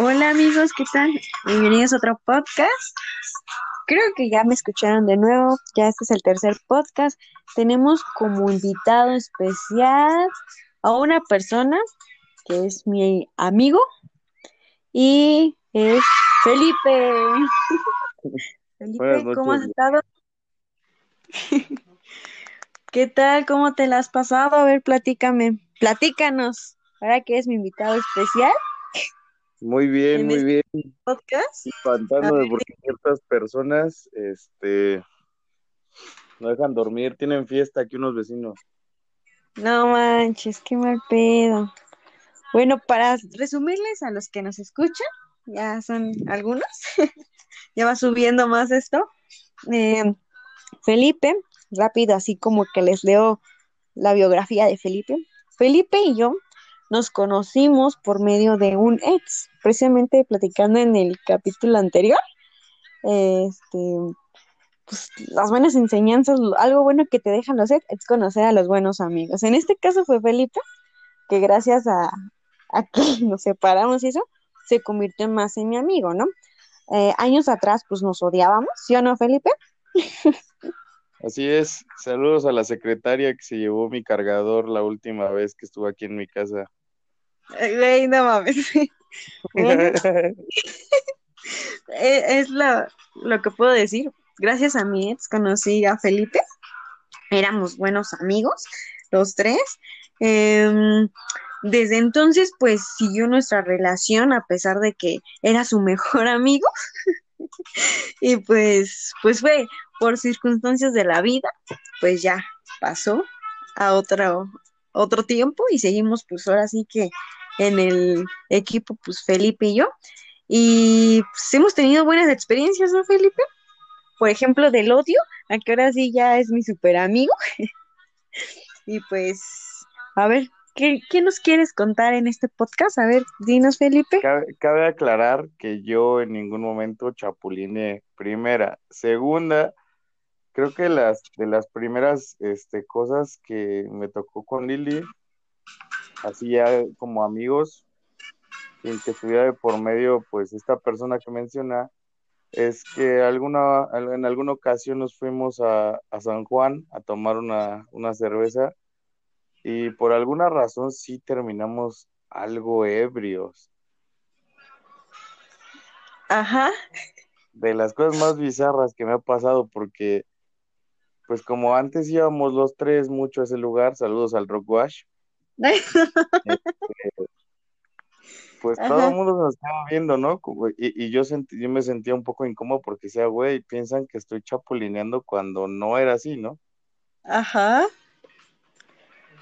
Hola amigos, ¿qué tal? Bienvenidos a otro podcast. Creo que ya me escucharon de nuevo, ya este es el tercer podcast. Tenemos como invitado especial a una persona que es mi amigo y es Felipe. Felipe, ¿cómo has estado? ¿Qué tal? ¿Cómo te la has pasado? A ver, platícame, platícanos, ahora que es mi invitado especial. Muy bien, muy bien. Podcast. Espantándome porque ciertas personas, este, no dejan dormir, tienen fiesta aquí unos vecinos. No manches, qué mal pedo. Bueno, para resumirles a los que nos escuchan, ya son algunos, ya va subiendo más esto. Eh, Felipe, rápido, así como que les leo la biografía de Felipe. Felipe y yo nos conocimos por medio de un ex, precisamente platicando en el capítulo anterior. Este, pues, las buenas enseñanzas, algo bueno que te dejan los ex es conocer a los buenos amigos. En este caso fue Felipe, que gracias a, que nos separamos y eso, se convirtió más en mi amigo, ¿no? Eh, años atrás, pues nos odiábamos, ¿sí o no, Felipe? Así es. Saludos a la secretaria que se llevó mi cargador la última vez que estuvo aquí en mi casa. Güey, no mames. E, es lo, lo que puedo decir. Gracias a mi ex conocí a Felipe. Éramos buenos amigos, los tres. Em, desde entonces, pues siguió nuestra relación a pesar de que era su mejor amigo. y pues, pues fue por circunstancias de la vida, pues ya pasó a otro, otro tiempo y seguimos pues ahora sí que en el equipo pues Felipe y yo. Y pues, hemos tenido buenas experiencias, ¿no, Felipe? Por ejemplo, del odio, a que ahora sí ya es mi super amigo. y pues, a ver, ¿qué, nos quieres contar en este podcast? A ver, dinos, Felipe. Cabe, aclarar que yo en ningún momento chapuline primera. Segunda, creo que las de las primeras este, cosas que me tocó con Lili así ya como amigos, y que estuviera por medio, pues, esta persona que menciona, es que alguna, en alguna ocasión nos fuimos a, San Juan a tomar una, una, cerveza y por alguna razón sí terminamos algo ebrios. Ajá. De las cosas más bizarras que me ha pasado porque, pues como antes íbamos los tres mucho a ese lugar, saludos al Rock Wash, este, pues todo el mundo nos estaba viendo, ¿no? Y, yo, sentí, yo me sentía un poco incómodo porque sea, güey, piensan que estoy chapulineando cuando no era así, ¿no? Ajá.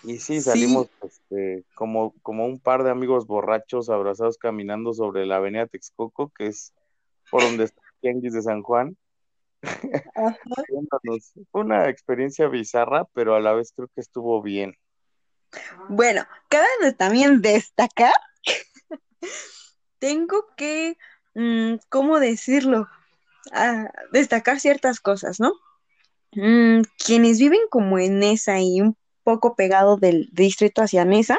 Y sí, salimos Este, como, como un par de amigos borrachos abrazados caminando sobre la avenida Texcoco, que es por donde está el de San Juan. Ajá. Fue una experiencia bizarra, pero a la vez creo que estuvo bien. Bueno, cabe también destacar, tengo que, mm, ¿cómo decirlo? Ah, destacar ciertas cosas, ¿no? Mm, quienes viven como en Nesa y un poco pegado del distrito hacia Nesa,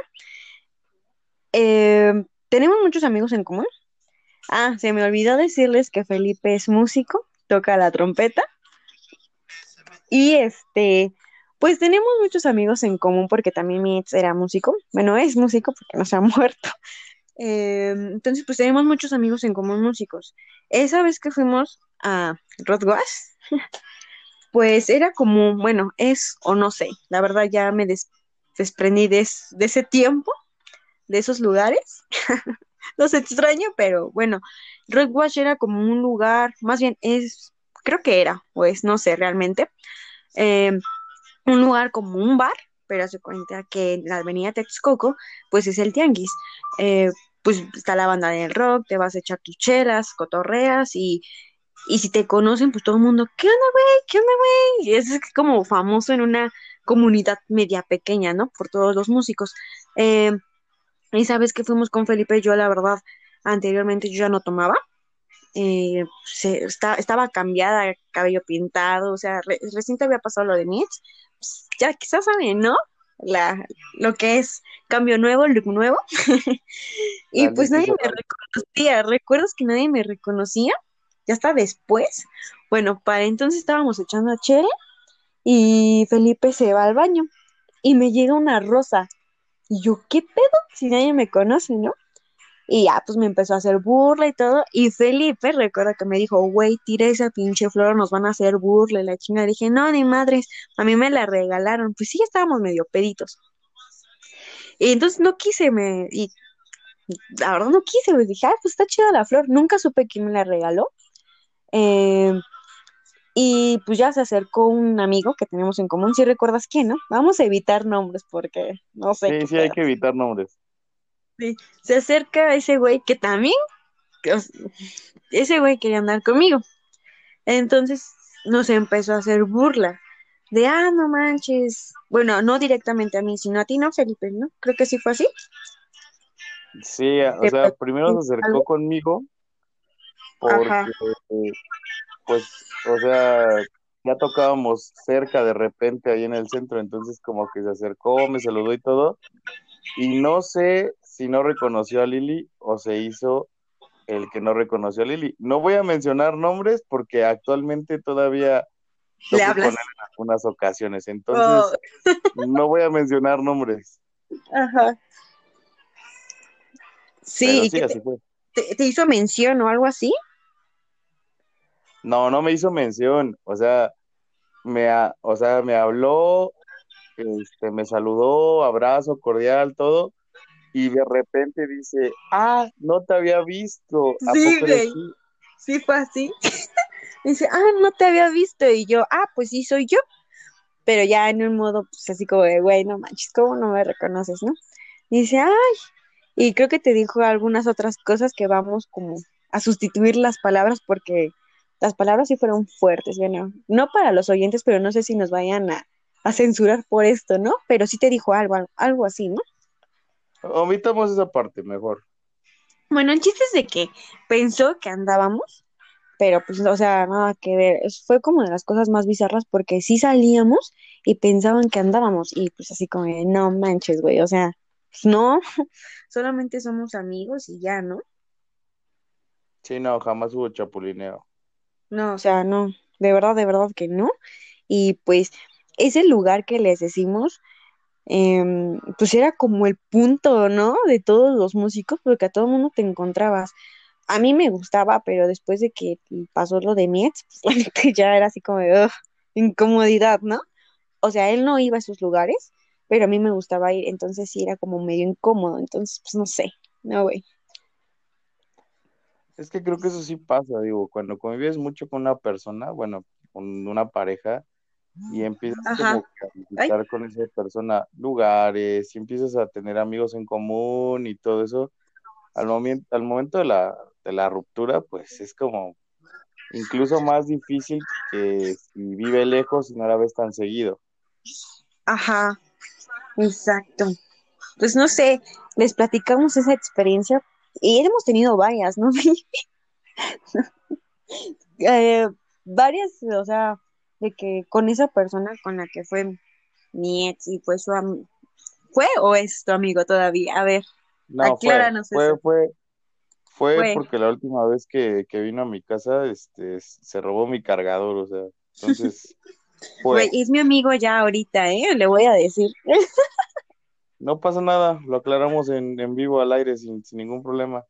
eh, tenemos muchos amigos en común. Ah, se me olvidó decirles que Felipe es músico, toca la trompeta. Y este, pues tenemos muchos amigos en común porque también mi ex era músico. Bueno, es músico porque no se ha muerto. Em, entonces, pues tenemos muchos amigos en común músicos. Esa vez que fuimos a Rodwas, pues era como, bueno, es o no sé, la verdad ya me desprendí de, ese tiempo, de esos lugares. Los extraño, pero bueno, Rodwash era como un lugar, más bien es, creo que era, o es, no sé realmente. Eh, un lugar como un bar, pero se cuenta que en la avenida Texcoco, pues es el tianguis. Eh, pues está la banda del rock, te vas a echar tus chelas, cotorreas y, y si te conocen, pues todo el mundo, ¿qué onda, güey? ¿Qué onda, güey? Y es como famoso en una comunidad media pequeña, ¿no? Por todos los músicos. Eh, y sabes que fuimos con Felipe yo, la verdad, anteriormente yo ya no tomaba. Eh, se, estaba cambiada, cabello pintado, o sea, recién te había pasado lo de Ya quizás saben, ¿no? la, lo que es cambio nuevo, look nuevo. y pues nadie me reconocía. ¿Recuerdas que nadie me reconocía? Ya hasta después. Bueno, para entonces estábamos echando a chela y Felipe se va al baño y me llega una rosa. Y yo, ¿qué pedo? Si nadie me conoce, ¿no? Y ya, pues me empezó a hacer burla y todo. Y Felipe, recuerda que me dijo, güey, tira esa pinche flor, nos van a hacer burla y la chinga. Dije, no, ni madres, a mí me la regalaron. Pues sí, estábamos medio peditos. Y entonces no quise, me, y la verdad no quise, pues dije, ah, pues está chida la flor. Nunca supe quién me la regaló. Eh, y pues ya se acercó un amigo que tenemos en común, si recuerdas quién, ¿no? Vamos a evitar nombres porque no sé Sí, qué sí, hay que evitar nombres. Sí, se acerca ese güey que también, que, ese güey quería andar conmigo. Entonces nos empezó a hacer burla de, ah, no manches. Bueno, no directamente a mí, sino a ti, ¿no, Felipe? ¿No? Creo que sí fue así. Sí, o Te sea, primero se acercó algo. conmigo Ajá. porque, pues, o sea, ya tocábamos cerca de repente ahí en el centro, entonces como que se acercó, me saludó y todo, y no sé si no reconoció a Lili o se hizo el que no reconoció a Lili. No voy a mencionar nombres porque actualmente todavía Le toco con hablas. él en algunas ocasiones, Oh, entonces no voy a mencionar nombres, ajá. Sí, pero ¿y sí, te, fue. te, te hizo mención o algo así? No, no me hizo mención, o sea, me, ha- o sea, me habló, este, me saludó, abrazo cordial, todo, y de repente dice, ah, no te había visto, ¿a Sí, poco güey. Sí fue así. Dice, ah, no te había visto. Y yo, ah, pues sí soy yo. Pero ya en un modo, pues así como de, güey, no manches, ¿cómo no me reconoces, no? Y dice, ay, y creo que te dijo algunas otras cosas que vamos como a sustituir las palabras porque las palabras sí fueron fuertes, bueno, no para los oyentes, pero no sé si nos vayan a, a censurar por esto, ¿no? Pero sí te dijo algo, algo, algo así, ¿no? Omitamos esa parte mejor. Bueno, el chiste es de que pensó que andábamos, pero pues, o sea, nada que ver. Fue como de las cosas más bizarras porque sí salíamos y pensaban que andábamos y pues así como, de, no manches, güey, o sea, pues no, solamente somos amigos y ya, ¿no? Sí, no, jamás hubo chapulineo. No, o sea, no, de verdad, de verdad que no. Y pues ese lugar que les decimos, em, pues era como el punto, ¿no? De todos los músicos, porque a todo el mundo te encontrabas. A mí me gustaba, pero después de que pasó lo de mi ex, pues ya era así como de "Ugh, incomodidad, ¿no? O sea, él no iba a esos lugares, pero a mí me gustaba ir, entonces sí era como medio incómodo, entonces pues no sé, no, güey. Es que creo que eso sí pasa, digo, cuando convives mucho con una persona, bueno, con una pareja, y empiezas como a ay, visitar con esa persona lugares, y empiezas a tener amigos en común y todo eso, al momento, al momento de la, de la ruptura, pues es como incluso más difícil que si vive lejos y no la ves tan seguido. ajá, exacto. Pues no sé, les platicamos esa experiencia y hemos tenido varias, ¿no? Eh, varias, o sea, de que con esa persona con la que fue mi ex y fue su am- ¿fue o es tu amigo todavía? A ver, No, acláranos fue, eso. fue, fue Fue. porque la última vez que, que vino a mi casa, este, se robó mi cargador, o sea, entonces fue. es mi amigo ya ahorita, ¿eh? Le voy a decir. No pasa nada, lo aclaramos en, en vivo al aire sin, sin ningún problema.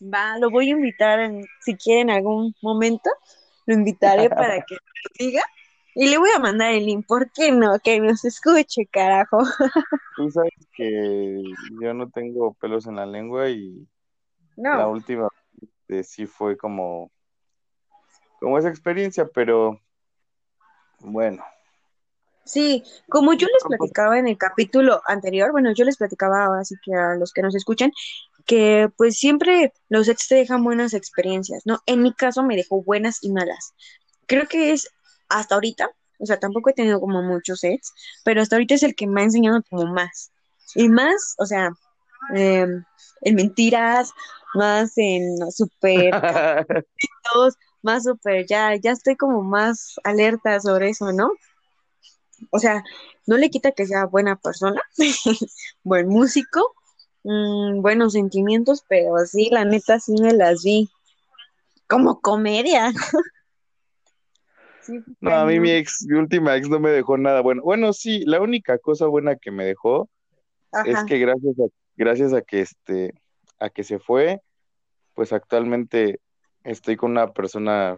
Va, lo voy a invitar en, si quiere en algún momento, lo invitaré para que lo diga y le voy a mandar el link. ¿Por qué no? Que nos escuche, carajo. Tú sabes que yo no tengo pelos en la lengua y la No. última vez sí fue como, como esa experiencia, pero bueno, Sí, como yo les platicaba en el capítulo anterior, bueno, yo les platicaba ahora sí que a los que nos escuchan, que pues siempre los ex te dejan buenas experiencias, ¿no? En mi caso me dejó buenas y malas. Creo que es hasta ahorita, o sea, tampoco he tenido como muchos ex, pero hasta ahorita es el que me ha enseñado como más. Y más, o sea, eh, en mentiras, más en capítulos, más súper, ya, ya estoy como más alerta sobre eso, ¿no? O sea, no le quita que sea buena persona, buen músico, mm, buenos sentimientos, pero sí, la neta sí me las vi como comedia. No, a mí mi ex, mi última ex no me dejó nada bueno. Bueno, sí, la única cosa buena que me dejó es que gracias a, gracias a que este, a que se fue, pues actualmente estoy con una persona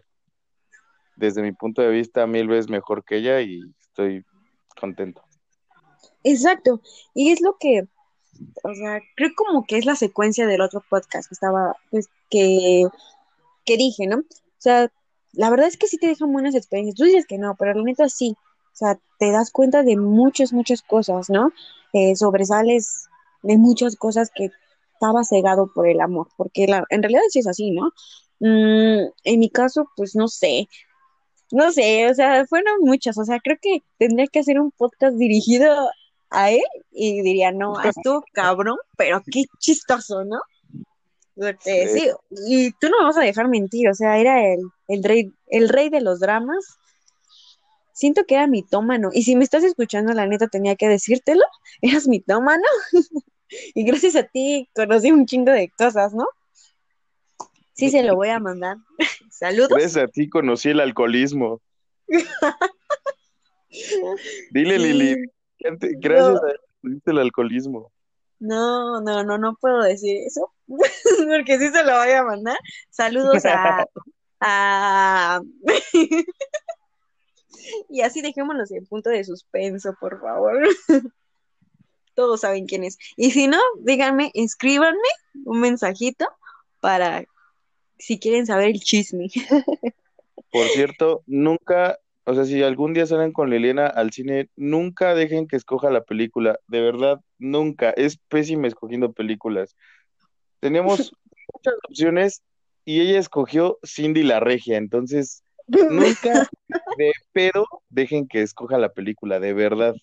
desde mi punto de vista mil veces mejor que ella y estoy contento. Exacto, y es lo que, o sea, creo como que es la secuencia del otro podcast que estaba, pues, que, que dije, ¿no? O sea, la verdad es que sí te dejan buenas experiencias. Tú dices que no, pero la neta sí. O sea, te das cuenta de muchas, muchas cosas, ¿no? Eh, sobresales de muchas cosas que estaba cegado por el amor, porque la, en realidad sí es así, ¿no? Mm, en mi caso, pues no sé, no sé, o sea, fueron muchas, o sea, creo que tendría que hacer un podcast dirigido a él y diría, no, esto cabrón, pero qué chistoso, ¿no? Sí. y tú no me vas a dejar mentir, o sea, era el, el rey, el rey de los dramas. Siento que era mitómano. Y si me estás escuchando, la neta tenía que decírtelo. Eras mitómano. y gracias a ti conocí un chingo de cosas, ¿no? Sí, se lo voy a mandar. Saludos. Gracias a ti conocí el alcoholismo. Dile, Lili, gracias a ti el alcoholismo. No, no, no, no puedo decir eso, porque sí se lo voy a mandar. Saludos a... a... y así dejémonos en punto de suspenso, por favor. Todos saben quién es. Y si no, díganme, escríbanme un mensajito para si quieren saber el chisme. Por cierto, nunca o sea, si algún día salen con Liliana al cine, nunca dejen que escoja la película. De verdad, nunca. Es pésima escogiendo películas. Teníamos muchas opciones y ella escogió Cindy la Regia. Entonces, nunca de pedo dejen que escoja la película, de verdad.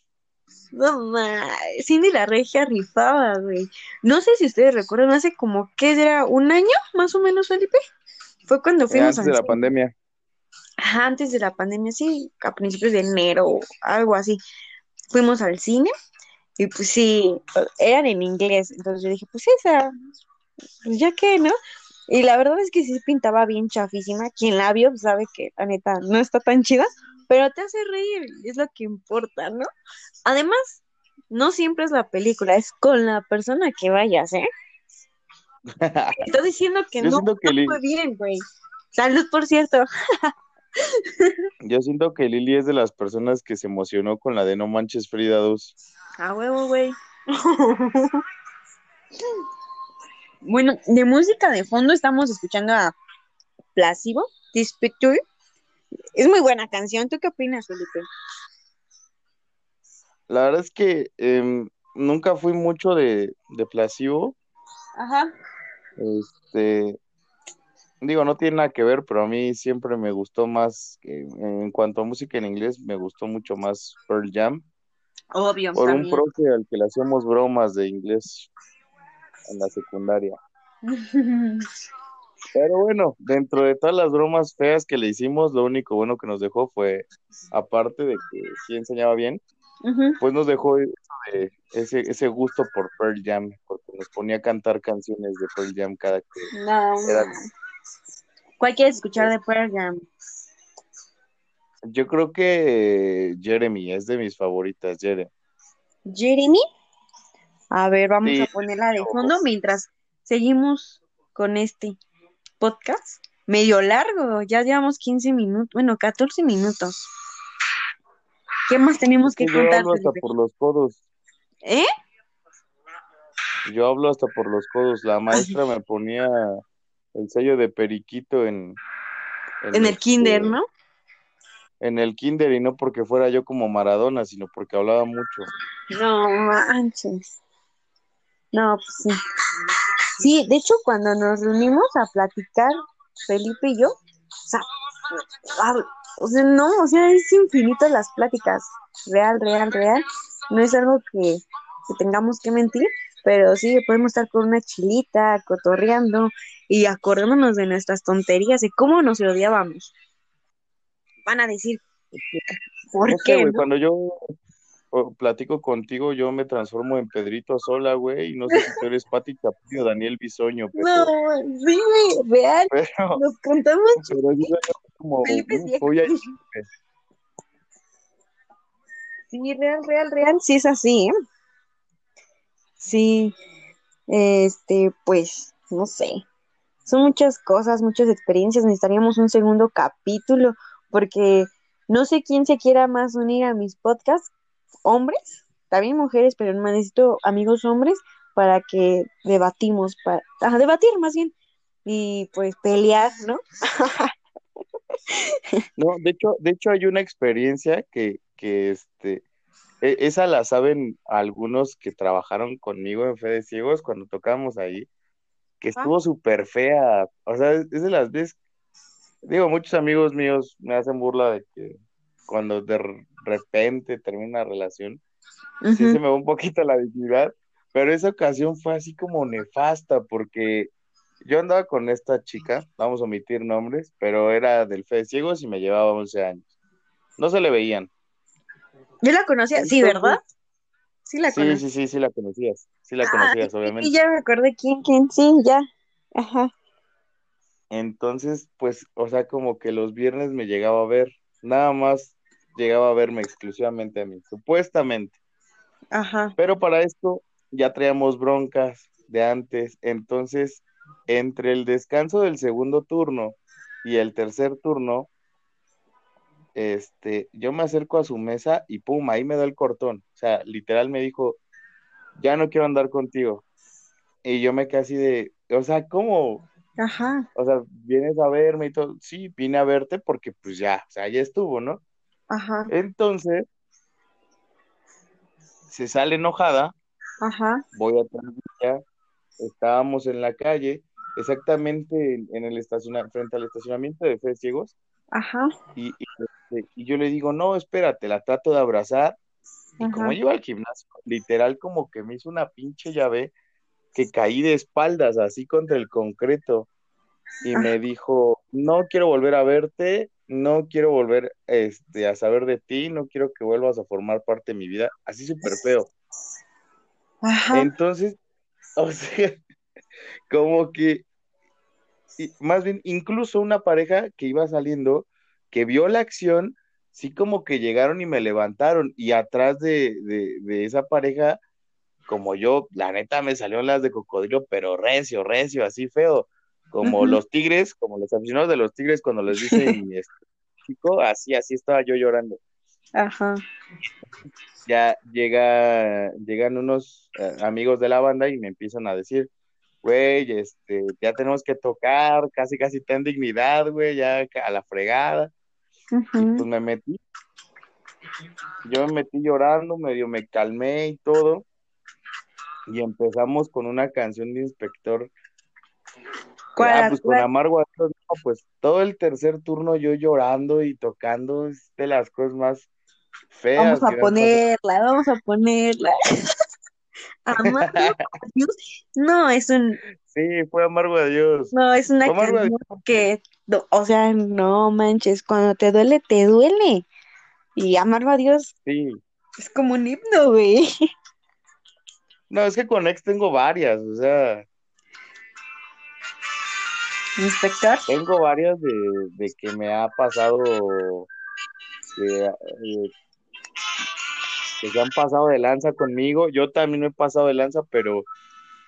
No ma, Cindy la Regia rifaba, güey. No sé si ustedes recuerdan, hace como que era un año, más o menos, Felipe. Fue cuando fuimos antes de la pandemia antes de la pandemia, sí, a principios de enero, algo así, fuimos al cine y pues sí, eran en inglés, entonces yo dije, pues esa, pues ya que, ¿no? Y la verdad es que sí pintaba bien chafísima, quien la vio sabe que la neta no está tan chida, pero te hace reír, es lo que importa, ¿no? Además, no siempre es la película, es con la persona que vayas, ¿eh? Estoy diciendo que no, no fue bien, güey. Salud, por cierto. Yo siento que Lili es de las personas que se emocionó con la de No Manches Frida 2. Ah, huevo, güey. bueno, de música de fondo estamos escuchando a Plácido, This Picture. Es muy buena canción. ¿Tú qué opinas, Felipe? La verdad es que em, nunca fui mucho de, de Placebo. Ajá. Este, digo, no tiene nada que ver, pero a mí siempre me gustó más, en cuanto a música en inglés, me gustó mucho más Pearl Jam. Obvio. Por un profe al que le hacíamos bromas de inglés en la secundaria. Pero bueno, dentro de todas las bromas feas que le hicimos, lo único bueno que nos dejó fue, aparte de que sí enseñaba bien, pues nos dejó ese, ese gusto por Pearl Jam, porque nos ponía a cantar canciones de Pearl Jam cada que ¿Cuál quieres escuchar de Pearl Jam? Yo creo que Jeremy es de mis favoritas, Jeremy. ¿Jeremy? A ver, vamos a ponerla de fondo mientras seguimos con este podcast. Medio largo, ya llevamos 15 minutos, bueno, 14 minutos. ¿Qué más tenemos que contar? Yo hablo hasta por los codos. ¿Eh? Yo hablo hasta por los codos. La maestra me ponía el sello de periquito en... En, el kinder, este, ¿no? En el kinder y no porque fuera yo como Maradona, sino porque hablaba mucho. No manches. No, pues sí. Sí, de hecho cuando nos reunimos a platicar, Felipe y yo, o sea, o sea, no, o sea, es infinito las pláticas, real, real, real. No es algo que, que tengamos que mentir, pero sí, podemos estar con una chilita, cotorreando y acordándonos de nuestras tonterías y cómo nos odiábamos. Van a decir, ¿Por No sé, qué? no? cuando yo platico contigo, yo me transformo en Pedrito Sola, güey, y no sé si tú eres Pati Chapoy o Daniel Bisoño, No, sí, güey, real, pero, nos contamos pero yo como, Felipe "Uf, sí. voy a Sí, real, real, real, sí es así, ¿eh? Sí, este, pues, no sé. Son muchas cosas, muchas experiencias. Necesitaríamos un segundo capítulo porque no sé quién se quiera más unir a mis podcasts, hombres, también mujeres, pero no necesito amigos hombres para que debatimos, para, ajá, debatir más bien y pues pelear, ¿no? No, de hecho, de hecho hay una experiencia que, que este, e- esa la saben algunos que trabajaron conmigo en Fede Ciegos cuando tocábamos ahí, que Ah, estuvo súper fea. O sea, es de las veces, digo, muchos amigos míos me hacen burla de que cuando de repente termina una relación, sí se me va un poquito la dignidad, pero esa ocasión fue así como nefasta porque yo andaba con esta chica, vamos a omitir nombres, pero era del Fede Ciegos y me llevaba 11 años. No se le veían. Yo la conocía, sí, ¿verdad? Sí la sí, sí, sí, sí la conocías, sí la Ah, conocías, obviamente. ya me acordé quién, quién, sí, ya. Ajá, Entonces, pues, o sea, como que los viernes me llegaba a ver, nada más llegaba a verme exclusivamente a mí, supuestamente. ajá, Pero para esto ya traíamos broncas de antes, entonces, entre el descanso del segundo turno y el tercer turno, este, yo me acerco a su mesa y pum, ahí me da el cortón. O sea, literal me dijo, ya no quiero andar contigo. Y yo me quedé así de, o sea, ¿cómo? Ajá, O sea, vienes a verme y todo. Sí, vine a verte porque pues ya, o sea, ya estuvo, ¿no? ajá, Entonces, se sale enojada, ajá, voy atrás de ella, estábamos en la calle, exactamente en, en el estaciona- frente al estacionamiento de Fede Ciegos, ajá, y, y, este, y yo le digo, no, espérate, la trato de abrazar, y como yo iba al gimnasio, literal como que me hizo una pinche llave que caí de espaldas así contra el concreto y me dijo, no quiero volver a verte, no quiero volver este, a saber de ti, no quiero que vuelvas a formar parte de mi vida, así súper feo. Ajá, Entonces, o sea, como que, y más bien, incluso una pareja que iba saliendo, que vio la acción, sí como que llegaron y me levantaron y atrás de, de, de esa pareja como yo, la neta me salieron las de cocodrilo, pero recio, recio, así feo. Como los tigres, como los aficionados de los tigres cuando les dicen este, chico, así, así estaba yo llorando. Ajá, Ya llega, llegan unos eh, amigos de la banda y me empiezan a decir, güey, este, ya tenemos que tocar, casi, casi ten dignidad, güey, ya a la fregada. Y ujú. pues me metí, yo me metí llorando, medio me calmé y todo. Y empezamos con una canción de Inspector Ah, ¿Cuál, pues con? Amargo Adiós, no, pues todo el tercer turno yo llorando y tocando es de las cosas más Vamos feas a han pasado. ponerla, vamos a ponerla. Amargo Adiós. No, es un, Sí, fue Amargo Adiós. no, es una canción que, o sea, no manches, cuando te duele, te duele. Y Amargo Adiós Sí. es como un himno, güey. No, es que con ex tengo varias, o sea, Inspector. tengo varias de, de que me ha pasado que, eh, que se han pasado de lanza conmigo. Yo también me he pasado de lanza, pero,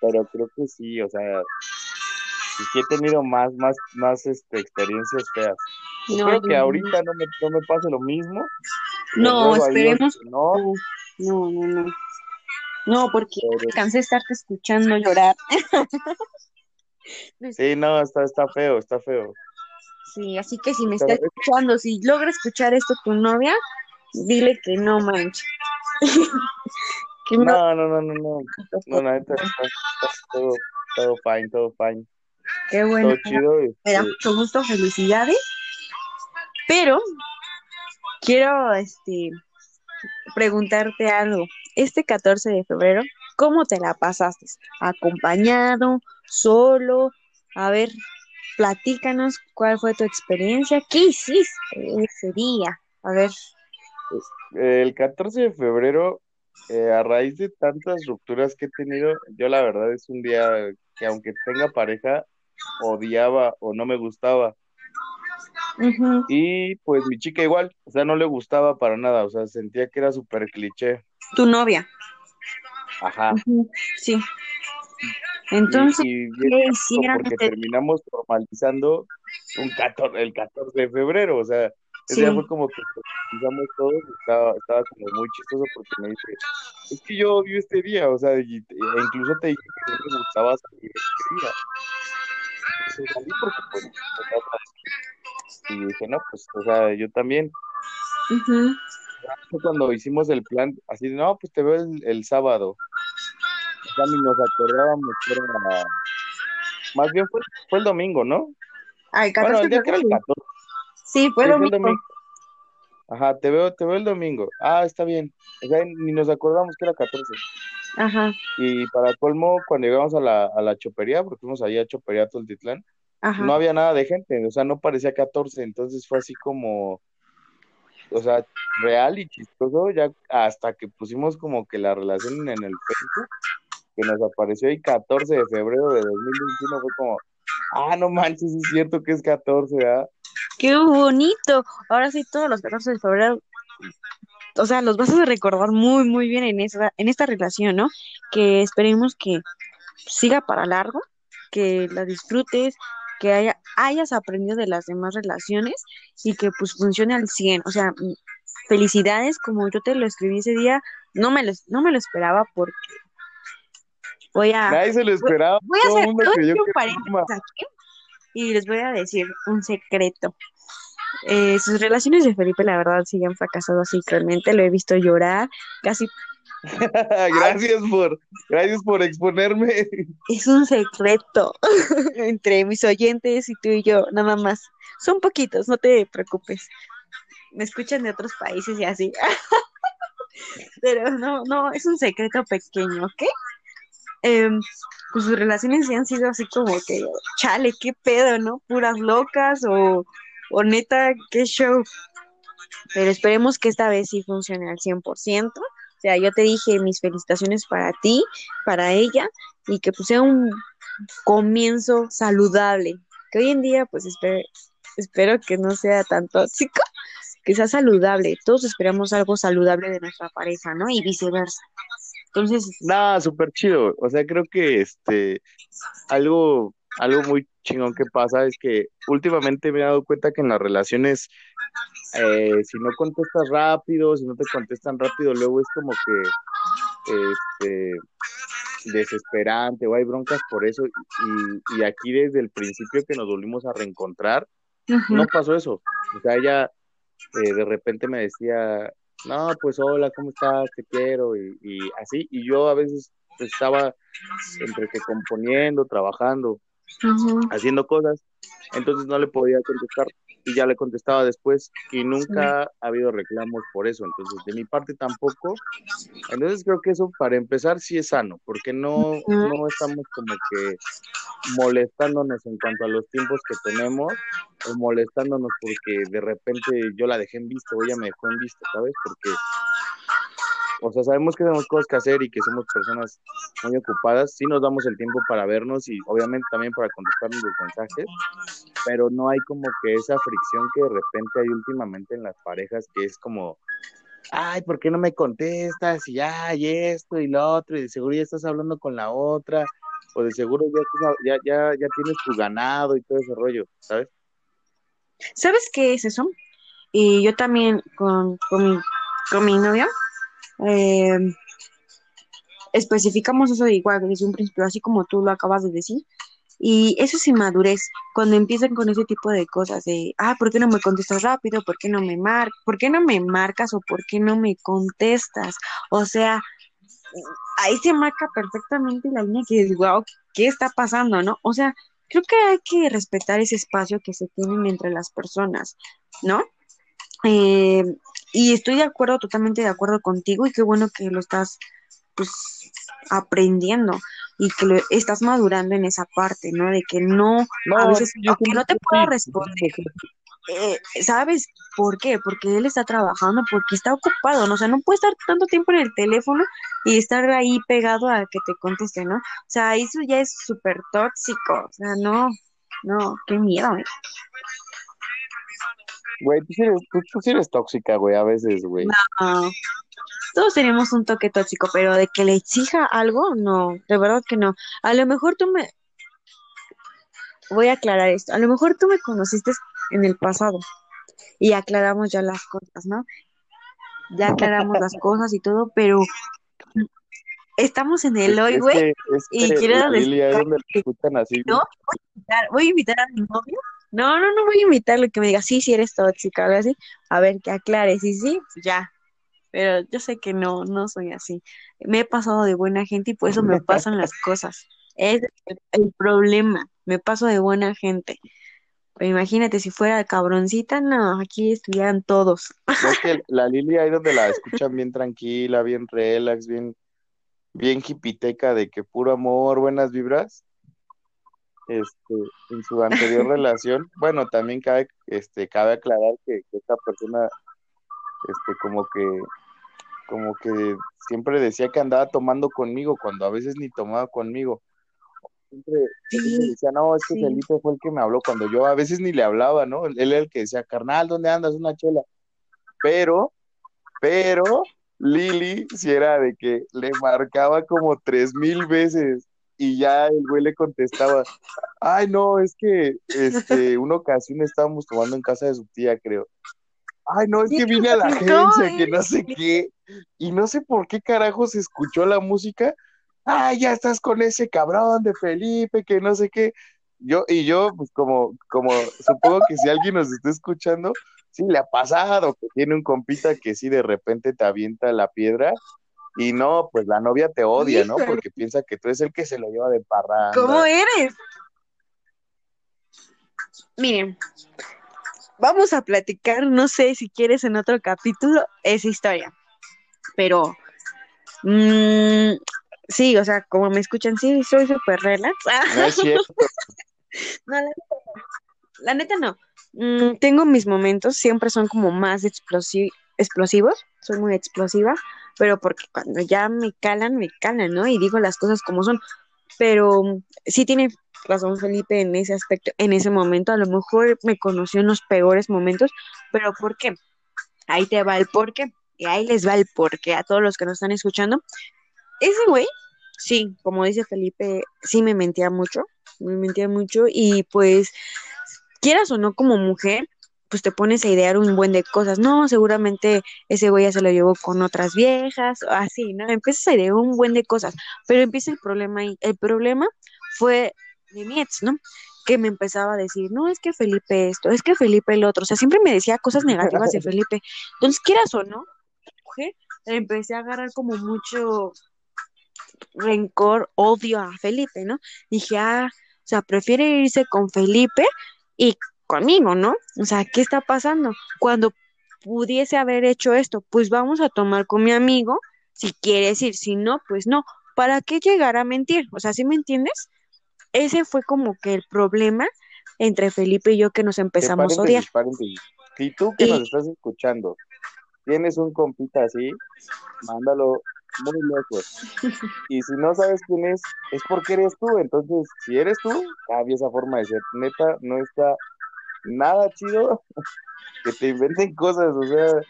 pero creo que sí, o sea, sí, he tenido más, más, más este, experiencias feas. No, Espero que ahorita no me, no me pase lo mismo. No, Dios esperemos. que no, No, no, no, no. No, porque pero cansé de estarte escuchando llorar. sí, no, está, está feo, está feo. Sí, así que si me está escuchando, si logra escuchar esto tu novia, dile que no manches. que no. no, no, no, no, no, no, está, está todo, todo fine, todo fine, Qué bueno. todo chido. Me da Este, mucho gusto, felicidades. Pero quiero este preguntarte algo. Este 14 de febrero, ¿cómo te la pasaste? ¿Acompañado? ¿Solo? A ver, platícanos cuál fue tu experiencia. ¿Qué hiciste ese día? A ver. El 14 de febrero, eh, a raíz de tantas rupturas que he tenido, yo la verdad es un día que aunque tenga pareja, odiaba o no me gustaba. Y pues mi chica igual, o sea, no le gustaba para nada, o sea, sentía que era súper cliché. Tu novia. Ajá. Sí. Entonces, y, porque terminamos formalizando un 14, el 14 de febrero, o sea, ese día fue como que formalizamos todos, estaba, estaba como muy chistoso porque me dice, es que yo odio este día, o sea, e incluso te dije que no me gustaba salir este día. Entonces salí porque pues, y dije, no, pues, o sea, yo también. Cuando hicimos el plan, así, no, pues te veo el, el sábado ya ni nos acordábamos que era... Más bien fue, fue el domingo, ¿no? Ah, el 14 bueno, el día que era el 14. Sí, fue, domingo. Ajá, te veo, te veo el domingo. Ah, está bien. O sea, ni nos acordamos que era 14. Ajá. Y para colmo, cuando llegamos a la, a la chopería, porque fuimos allá a chopería Toltitlán, Ajá. no había nada de gente, o sea, no parecía 14, entonces fue así como, o sea, real y chistoso, ya hasta que pusimos como que la relación en el Facebook, que nos apareció el 14 de febrero de 2021 fue como, ah, no manches, es cierto que es 14, ¿verdad? ¡Qué bonito! Ahora sí, todos los 14 de febrero, o sea, los vas a recordar muy, muy bien en, esa, en esta relación, ¿no? Que esperemos que siga para largo, que la disfrutes, que haya, hayas aprendido de las demás relaciones y que pues funcione al 100. O sea, felicidades, como yo te lo escribí ese día, no me lo, no me lo esperaba porque Voy a. Nadie se lo esperaba. Voy a hacer un paréntesis aquí y les voy a decir un secreto. Eh, sus relaciones de Felipe, la verdad, sí han fracasado así realmente. Lo he visto llorar, casi. gracias por, gracias por exponerme. Es un secreto entre mis oyentes y tú y yo, nada más. Son poquitos, no te preocupes. Me escuchan de otros países y así. Pero no, no, es un secreto pequeño, ¿ok? Em, pues sus relaciones sí han sido así como que, chale, qué pedo, ¿no? Puras locas o, o neta, qué show. Pero esperemos que esta vez sí funcione al 100%. O sea, yo te dije mis felicitaciones para ti, para ella, y que pues sea un comienzo saludable. Que hoy en día, pues espero, espero que no sea tan tóxico, que sea saludable. Todos esperamos algo saludable de nuestra pareja, ¿no? Y viceversa. Entonces. Nada, súper chido. O sea, creo que este algo, algo muy chingón que pasa es que últimamente me he dado cuenta que en las relaciones, eh, si no contestas rápido, si no te contestan rápido, luego es como que este desesperante o hay broncas por eso. Y, y aquí desde el principio que nos volvimos a reencontrar, no pasó eso. O sea, ella eh, de repente me decía, no, pues hola, ¿cómo estás? Te quiero y, así. Y yo a veces estaba entre que componiendo, trabajando, haciendo cosas, entonces no le podía contestar y ya le contestaba después y nunca ha habido reclamos por eso, entonces de mi parte tampoco. Entonces creo que eso para empezar sí es sano, porque no, no estamos como que molestándonos en cuanto a los tiempos que tenemos o molestándonos porque de repente yo la dejé en visto o ella me dejó en visto, ¿sabes? Porque o sea, sabemos que tenemos cosas que hacer y que somos personas muy ocupadas. Sí nos damos el tiempo para vernos y obviamente también para contestarnos los mensajes, pero no hay como que esa fricción que de repente hay últimamente en las parejas que es como, ay, ¿por qué no me contestas? Y ya, y esto y lo otro, y de seguro ya estás hablando con la otra, o de seguro ya, ya, ya, tienes tu ganado y todo ese rollo, ¿sabes? ¿Sabes qué es eso? Y yo también con, con, mi, con mi novia, eh, especificamos eso de igual desde un principio, así como tú lo acabas de decir. Y eso es inmadurez, cuando empiezan con ese tipo de cosas de, ah, ¿por qué no me contestas rápido? ¿Por qué no me mar ¿Por qué no me marcas o por qué no me contestas? O sea, ahí se marca perfectamente la línea que es, wow, ¿qué está pasando, no? O sea, creo que hay que respetar ese espacio que se tienen entre las personas, ¿no? Eh, y estoy de acuerdo, totalmente de acuerdo contigo y qué bueno que lo estás pues aprendiendo y que lo estás madurando en esa parte, ¿no? De que no, a veces, aunque no te puedo responder, eh, ¿sabes por qué? Porque él está trabajando, porque está ocupado, ¿no? O sea, no puede estar tanto tiempo en el teléfono y estar ahí pegado a que te conteste, ¿no? O sea, eso ya es súper tóxico, o sea, no, no, qué miedo, ¿eh? Güey, tú sí eres, tú, tú sí eres tóxica, güey, a veces, güey. No. Todos tenemos un toque tóxico, pero de que le exija algo, no, de verdad que no. A lo mejor tú me... Voy a aclarar esto. A lo mejor tú me conociste en el pasado y aclaramos ya las cosas, ¿no? Ya aclaramos las cosas y todo, pero estamos en el hoy, güey, y quiero decir no, voy a invitar a mi novio. No, no, no voy a invitarlo que me diga, sí, sí eres tóxica, algo así. A ver, que aclare, sí, sí, ya. Pero yo sé que no, no soy así. Me he pasado de buena gente y por eso me pasan las cosas. Es el, problema. Me paso de buena gente. Pero imagínate si fuera cabroncita, no, aquí estudiaran todos. Es que la Lilia ahí donde la escuchan bien tranquila, bien relax, bien, bien hipiteca, de que puro amor, buenas vibras. Este, en su anterior relación, bueno, también cabe, este, cabe aclarar que, que esta persona, este, como que, como que siempre decía que andaba tomando conmigo, cuando a veces ni tomaba conmigo. Siempre, decía, no, es que sí. Felipe fue el que me habló, cuando yo a veces ni le hablaba, ¿no? Él era el que decía, carnal, ¿dónde andas? Una chela. Pero, pero, Lili, si era de que le marcaba como tres mil veces y ya el güey le contestaba, ay, no, es que, este, una ocasión estábamos tomando en casa de su tía, creo. Ay, no, es que vine a la agencia, que no sé qué, y no sé por qué carajo se escuchó la música. Ay, ya estás con ese cabrón de Felipe, que no sé qué. Yo, y yo, pues como, como supongo que si alguien nos está escuchando, sí le ha pasado, que tiene un compita que sí de repente te avienta la piedra, y no, pues la novia te odia, ¿no? Porque piensa que tú eres el que se lo lleva de parranda. ¿Cómo eres? Miren, vamos a platicar, no sé si quieres en otro capítulo, esa historia. Pero, mm, sí, o sea, como me escuchan, sí, soy súper relax. No es cierto. No, la neta no. La neta no. Mm, tengo mis momentos, siempre son como más explosi- explosivos, soy muy explosiva, pero porque cuando ya me calan, me calan, ¿no? Y digo las cosas como son. Pero sí tiene razón Felipe en ese aspecto, en ese momento, a lo mejor me conoció en los peores momentos, pero ¿por qué? Ahí te va el por qué, y ahí les va el por qué a todos los que nos están escuchando. Ese güey, sí, como dice Felipe, sí me mentía mucho, me mentía mucho y pues quieras o no como mujer, pues te pones a idear un buen de cosas. No, seguramente ese güey ya se lo llevó con otras viejas, así, ¿no? Empiezas a idear un buen de cosas, pero empieza el problema ahí. El problema fue de mi ex, ¿no? Que me empezaba a decir, no, es que Felipe esto, es que Felipe el otro. O sea, siempre me decía cosas negativas de Felipe. Entonces, quieras o no, empecé a agarrar como mucho rencor, odio a Felipe, ¿no? Dije, ah, o sea, prefiere irse con Felipe y conmigo, ¿no? O sea, ¿qué está pasando? Cuando pudiese haber hecho esto, pues vamos a tomar con mi amigo, si quieres ir, si no, pues no. ¿Para qué llegar a mentir? O sea, ¿sí me entiendes? Ese fue como que el problema entre Felipe y yo que nos empezamos a odiar. paréntesis. Si tú que nos estás escuchando tienes un compita así, mándalo muy lejos. Y si no sabes quién es, es porque eres tú. Entonces, si eres tú, cambia esa forma de ser. Neta, no está nada chido que te inventen cosas. O sea,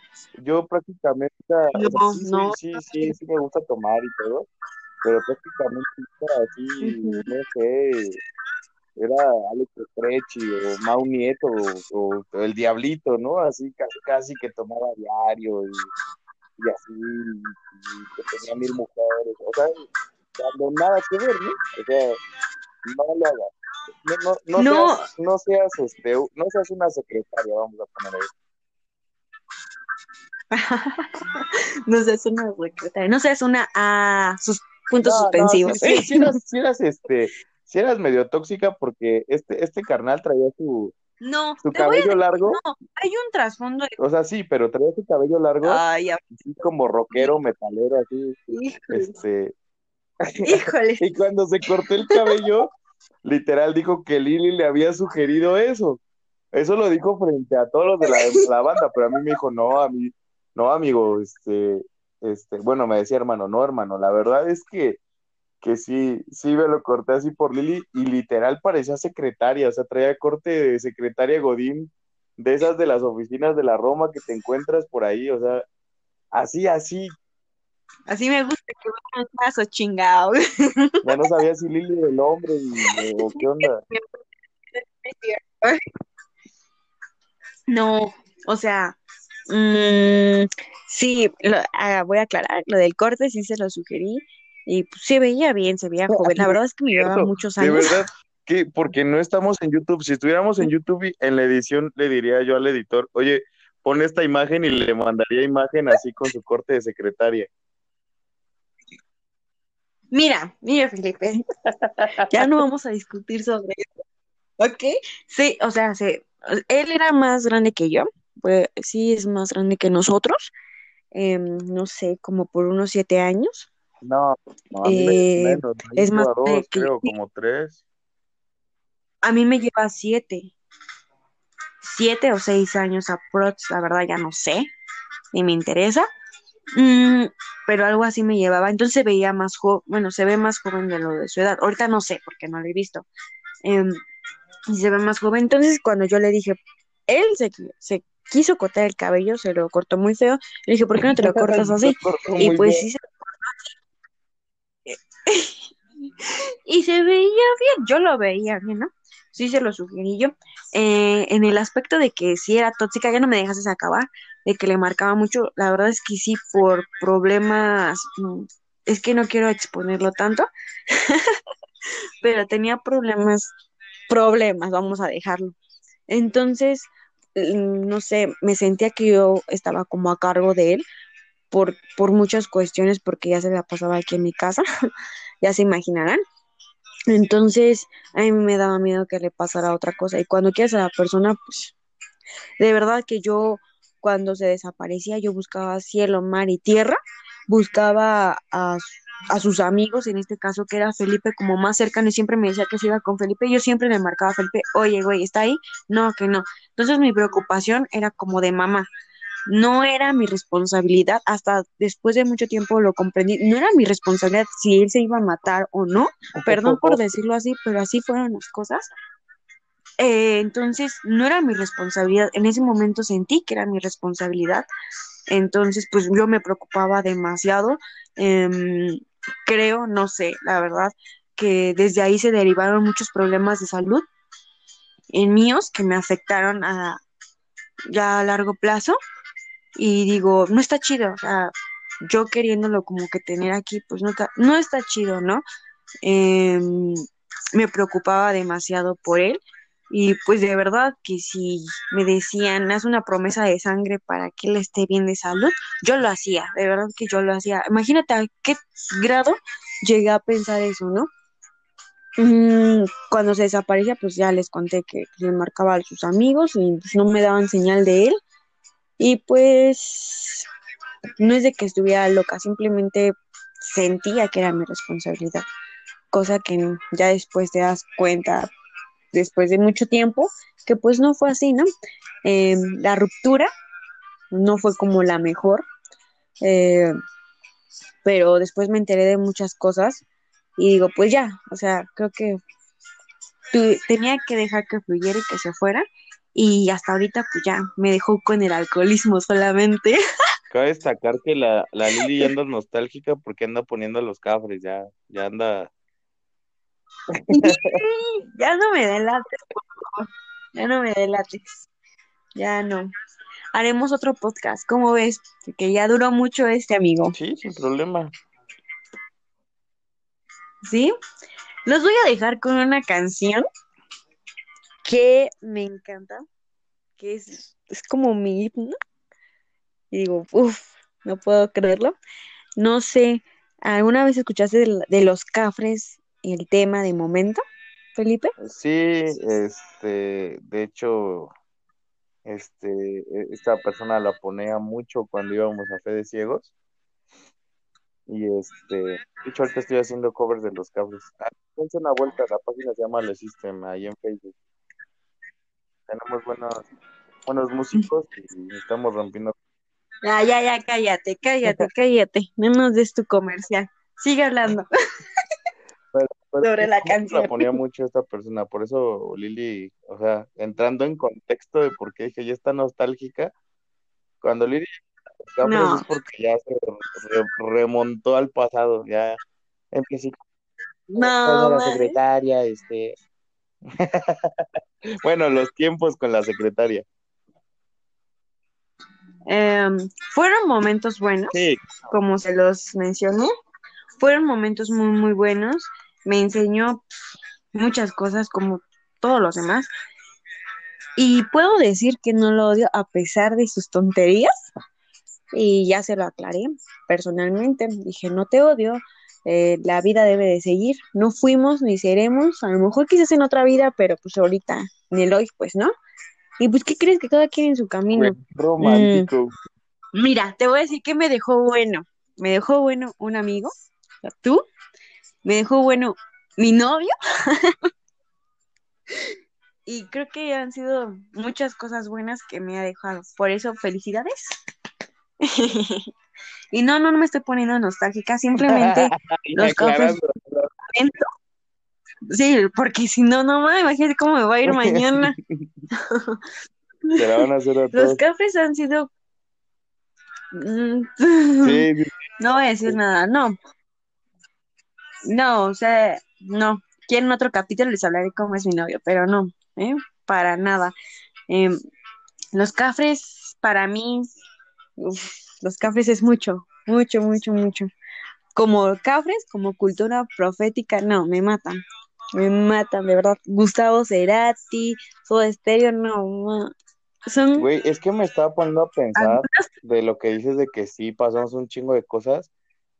yo prácticamente, o sea, no, sí, no, sí, sí, sí me gusta tomar y todo, pero prácticamente era así, no sé, era Alex Estrechi o Mau Nieto o, o el Diablito, ¿no? Así casi, casi que tomaba diario y, y así, y que tenía mil mujeres, o sea, cuando nada que ver, ¿no? O sea, no lo hagas. No, no, no seas, no seas, este, no seas una secretaria, vamos a poner ahí. no seas una secretaria, no seas una ah, sus puntos No, no, sí, suspensivos. sí, sí eras, este, sí eras medio tóxica porque este, este carnal traía su, No, su a cabello largo, no, hay un trasfondo. o sea, sí, pero traía su cabello largo, Ay, así como rockero, metalero, así, híjole, este, híjole. y cuando se cortó el cabello, literal dijo que Lili le había sugerido eso. Eso lo dijo frente a todos los de la, banda, pero a mí me dijo, no, a mí, no, amigo, este, este, bueno, me decía hermano, no, hermano, la verdad es que, que sí, sí me lo corté así por Lili y literal parecía secretaria, o sea, traía corte de secretaria Godín, de esas de las oficinas de la Roma que te encuentras por ahí, o sea, así, así. Así me gusta que un caso chingado. Ya no sabía si Lili era el hombre o qué onda. No, o sea, mmm, sí, lo, ah, voy a aclarar, lo del corte sí se lo sugerí y pues, se veía bien, se veía joven. La verdad es que me llevaba muchos años. De verdad, que porque no estamos en YouTube. Si estuviéramos en YouTube, en la edición le diría yo al editor, oye, pon esta imagen y le mandaría imagen así con su corte de secretaria. Mira, mira, Felipe, ya no vamos a discutir sobre eso. ¿Ok? Sí, o sea, sí, él era más grande que yo, pues sí es más grande que nosotros, eh, no sé, como por unos siete años. No, no a mí Eh, menos, me es más dos, que creo, como tres. a mí me lleva siete, siete o seis años aprox, la verdad ya no sé, ni me interesa. Mm, pero algo así me llevaba, entonces se veía más joven, bueno, se ve más joven de lo de su edad. Ahorita no sé, porque no lo he visto. Em, y se ve más joven. Entonces, cuando yo le dije, él se, se quiso cortar el cabello, se lo cortó muy feo. Le dije, ¿por qué no te lo cortas así? Lo cortó Y pues bien. sí se y se veía bien, yo lo veía bien, ¿no? Sí se lo sugerí yo. Eh, en el aspecto de que si era tóxica, ya no me dejases acabar, de que le marcaba mucho, la verdad es que sí, por problemas, es que no quiero exponerlo tanto, pero tenía problemas, problemas, vamos a dejarlo. Entonces, mm, no sé, me sentía que yo estaba como a cargo de él por, por muchas cuestiones, porque ya se la pasaba aquí en mi casa, ya se imaginarán. Entonces, a mí me daba miedo que le pasara otra cosa. Y cuando quieres a la persona, pues, de verdad que yo, cuando se desaparecía, yo buscaba cielo, mar y tierra, buscaba a, a sus amigos, en este caso que era Felipe, como más cercano, y siempre me decía que se iba con Felipe. Yo siempre le marcaba a Felipe, oye, güey, ¿está ahí? No, que no. Entonces, mi preocupación era como de mamá no era mi responsabilidad, hasta después de mucho tiempo lo comprendí, no era mi responsabilidad si él se iba a matar o no, perdón por decirlo así, pero así fueron las cosas. Eh, entonces, no era mi responsabilidad, en ese momento sentí que era mi responsabilidad, entonces pues yo me preocupaba demasiado, Em, creo, no sé, la verdad, que desde ahí se derivaron muchos problemas de salud en míos que me afectaron a, ya a largo plazo y digo, no está chido, o sea, yo queriéndolo como que tener aquí, pues no está, no está chido, ¿no? Em, me preocupaba demasiado por él y pues de verdad que si me decían, haz una promesa de sangre para que él esté bien de salud, yo lo hacía, de verdad que yo lo hacía. Imagínate a qué grado llegué a pensar eso, ¿no? Mm, Cuando se desaparecía, pues ya les conté que le marcaba a sus amigos y pues, no me daban señal de él. Y pues no es de que estuviera loca, simplemente sentía que era mi responsabilidad, cosa que ya después te das cuenta, después de mucho tiempo, que pues no fue así, ¿no? Eh, la ruptura no fue como la mejor, eh, pero después me enteré de muchas cosas y digo, pues ya, o sea, creo que tenía que dejar que fluyera y que se fuera. Y hasta ahorita, pues ya me dejó con el alcoholismo solamente. Cabe destacar que la, la Lili ya anda nostálgica porque anda poniendo los cafres, ya, ya anda. ya no me delates, por favor. Ya no me delates. Ya no. Haremos otro podcast, ¿cómo ves? Que ya duró mucho este amigo, Sí, sin problema. ¿sí? Los voy a dejar con una canción que me encanta, que es, es como mi himno. Y digo, uff, no puedo creerlo. No sé, ¿alguna vez escuchaste de, de los cafres el tema de momento, Felipe? Sí, este, de hecho, este, e- esta persona la ponía mucho cuando íbamos a Fe de Ciegos. Y este, de hecho, ahorita estoy haciendo covers de los cafres. Ah, una vuelta, la página se llama Le System, ahí en Facebook. Tenemos buenos, buenos músicos y estamos rompiendo. Ya, ya, ya, cállate, cállate, cállate. No nos des tu comercial. Sigue hablando. Sobre la canción. La ponía mucho esta persona, por eso Lili, o sea, entrando en contexto de por qué dije, ya está nostálgica, cuando Lili no. es porque ya se remontó al pasado, ya empecé no, la secretaria, este bueno, los tiempos con la secretaria. Em, fueron momentos buenos, como se los mencioné, fueron momentos muy, muy buenos. Me enseñó muchas cosas como todos los demás. Y puedo decir que no lo odio a pesar de sus tonterías. Y ya se lo aclaré personalmente. Dije, no te odio, eh, la vida debe de seguir. No fuimos ni seremos, a lo mejor quizás en otra vida, pero pues ahorita, en el hoy, pues no. Y pues, ¿qué crees que cada quien en su camino? Romántico. Mm, mira, te voy a decir que me dejó bueno. Me dejó bueno un amigo, tú, me dejó bueno mi novio. y creo que han sido muchas cosas buenas que me ha dejado. Por eso, felicidades. y no, no, no me estoy poniendo nostálgica, simplemente los cofres. Sí, porque si no, no me imagínate cómo me va a ir mañana. Los cafés han sido. Mm, no voy a decir nada, no. No, o sea, no. Quieren otro capítulo, les hablaré cómo es mi novio, pero no, ¿eh? Para nada. Em, los cafres, para mí, los cafres es mucho, mucho, mucho, mucho. Como cafres, como cultura profética, no, me matan. Me matan, de verdad. Gustavo Cerati, Soda Estéreo, no. Son... Güey, es que me estaba poniendo a pensar de lo que dices de que sí pasamos un chingo de cosas.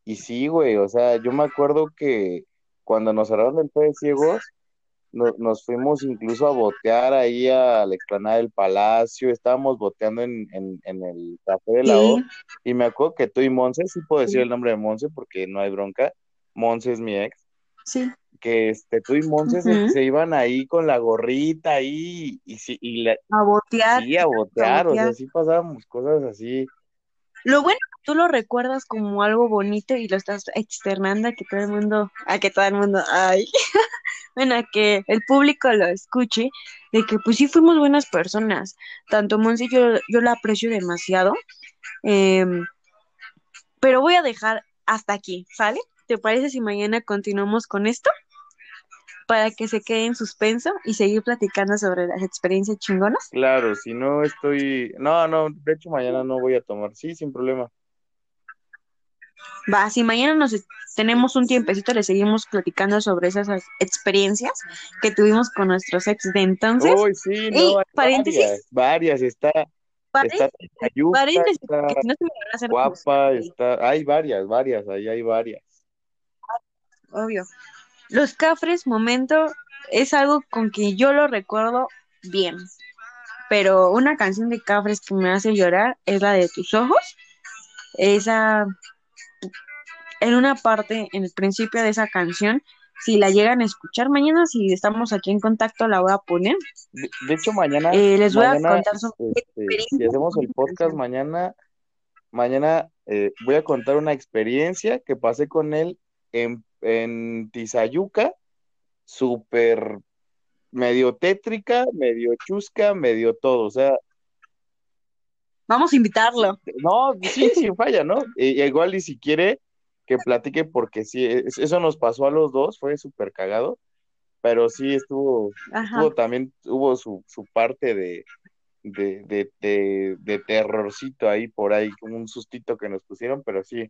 Y sí, güey, o sea, yo me acuerdo que cuando nos cerraron el Fe de Ciegos, nos fuimos incluso a botear ahí a la explanada del Palacio, estábamos boteando en, el Café de la O, y me acuerdo que tú y Monse, sí puedo decir el nombre de Monse porque no hay bronca, Monse es mi ex. Sí. Que este, tú y Monse se, iban ahí con la gorrita ahí y, y, y a botear. Sí, a botear, o sea, sí pasábamos cosas así. Lo bueno tú lo recuerdas como algo bonito y lo estás externando a que todo el mundo, a que todo el mundo, ay, bueno, a que el público lo escuche, de que pues sí fuimos buenas personas. Tanto Monse yo, yo la aprecio demasiado. Em, pero voy a dejar hasta aquí, ¿sale? ¿Te parece si mañana continuamos con esto? Para que se quede en suspenso y seguir platicando sobre las experiencias chingonas. Claro, si no estoy. No, no, de hecho mañana no voy a tomar. Sí, sin problema. Va, si mañana nos tenemos un tiempecito, le seguimos platicando sobre esas experiencias que tuvimos con nuestros ex de entonces. Uy, sí, no, paréntesis. Varias, está. está, paréntesis, guapa, está, hay varias, varias, ahí hay varias. Obvio. Los cafres, momento, es algo con que yo lo recuerdo bien. Pero una canción de cafres que me hace llorar es la de tus ojos. Esa en una parte, en el principio de esa canción, si la llegan a escuchar mañana, si estamos aquí en contacto, la voy a poner. De, hecho, mañana eh, les voy a contar sobre este, si hacemos el podcast mañana, mañana eh, voy a contar una experiencia que pasé con él en, en Tizayuca, súper medio tétrica, medio chusca, medio todo, o sea, Vamos a invitarlo. No, sí, sí, falla, ¿no? igual y si quiere, que platique porque sí, eso nos pasó a los dos, fue súper cagado, pero sí estuvo, estuvo también, hubo su, su parte de, de, de, de, terrorcito ahí por ahí, como un sustito que nos pusieron, pero sí,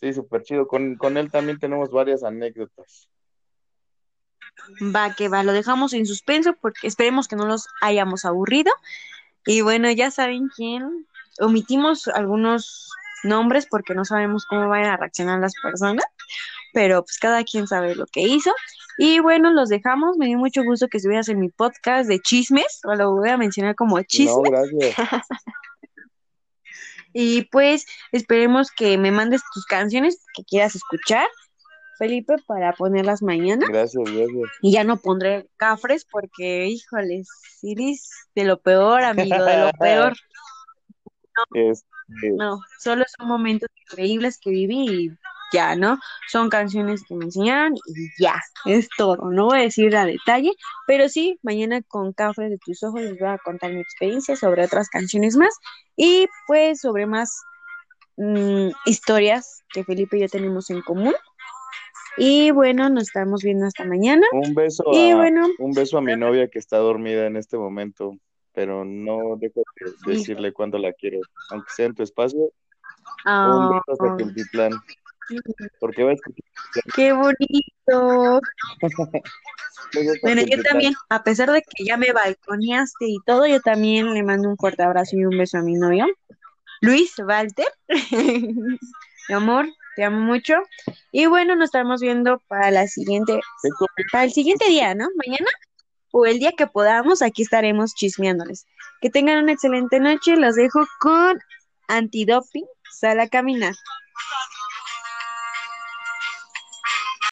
sí, súper chido. Con, con él también tenemos varias anécdotas. Va, que va, lo dejamos en suspenso porque esperemos que no los hayamos aburrido. Y bueno, ya saben quién, omitimos algunos nombres porque no sabemos cómo van a reaccionar las personas, pero pues cada quien sabe lo que hizo. Y bueno, los dejamos. Me dio mucho gusto que estuvieras en mi podcast de chismes, o lo voy a mencionar como chismes. gracias. y pues esperemos que me mandes tus canciones que quieras escuchar. Felipe, para ponerlas mañana. Gracias, gracias. Y ya no pondré cafres porque, híjoles, Iris, de lo peor, amigo, de lo peor. Este, No, solo son momentos increíbles que viví y ya, ¿no? Son canciones que me enseñaron y ya, es todo. No voy a decir a detalle, pero sí, mañana con Café de tus ojos les voy a contar mi experiencia sobre otras canciones más y pues sobre más mm, historias que Felipe y yo tenemos en común. Y bueno, nos estamos viendo hasta mañana. un beso Y a, bueno, un beso a mi novia que está dormida en este momento, pero no dejo de decirle cuánto la quiero, aunque sea en tu espacio. Un ah, beso hasta Tultitlán, porque va a escuchar. qué bonito. Bueno, yo también, a pesar de que ya me balconeaste y todo, yo también le mando un fuerte abrazo y un beso a mi novio, Luis Walter. Mi amor, te amo mucho. Y bueno, nos estamos viendo para la siguiente, ¿Qué comi- para el siguiente día, ¿no? Mañana o el día que podamos, aquí estaremos chismeándoles. Que tengan una excelente noche. Los dejo con Antidoping. Sal a caminar.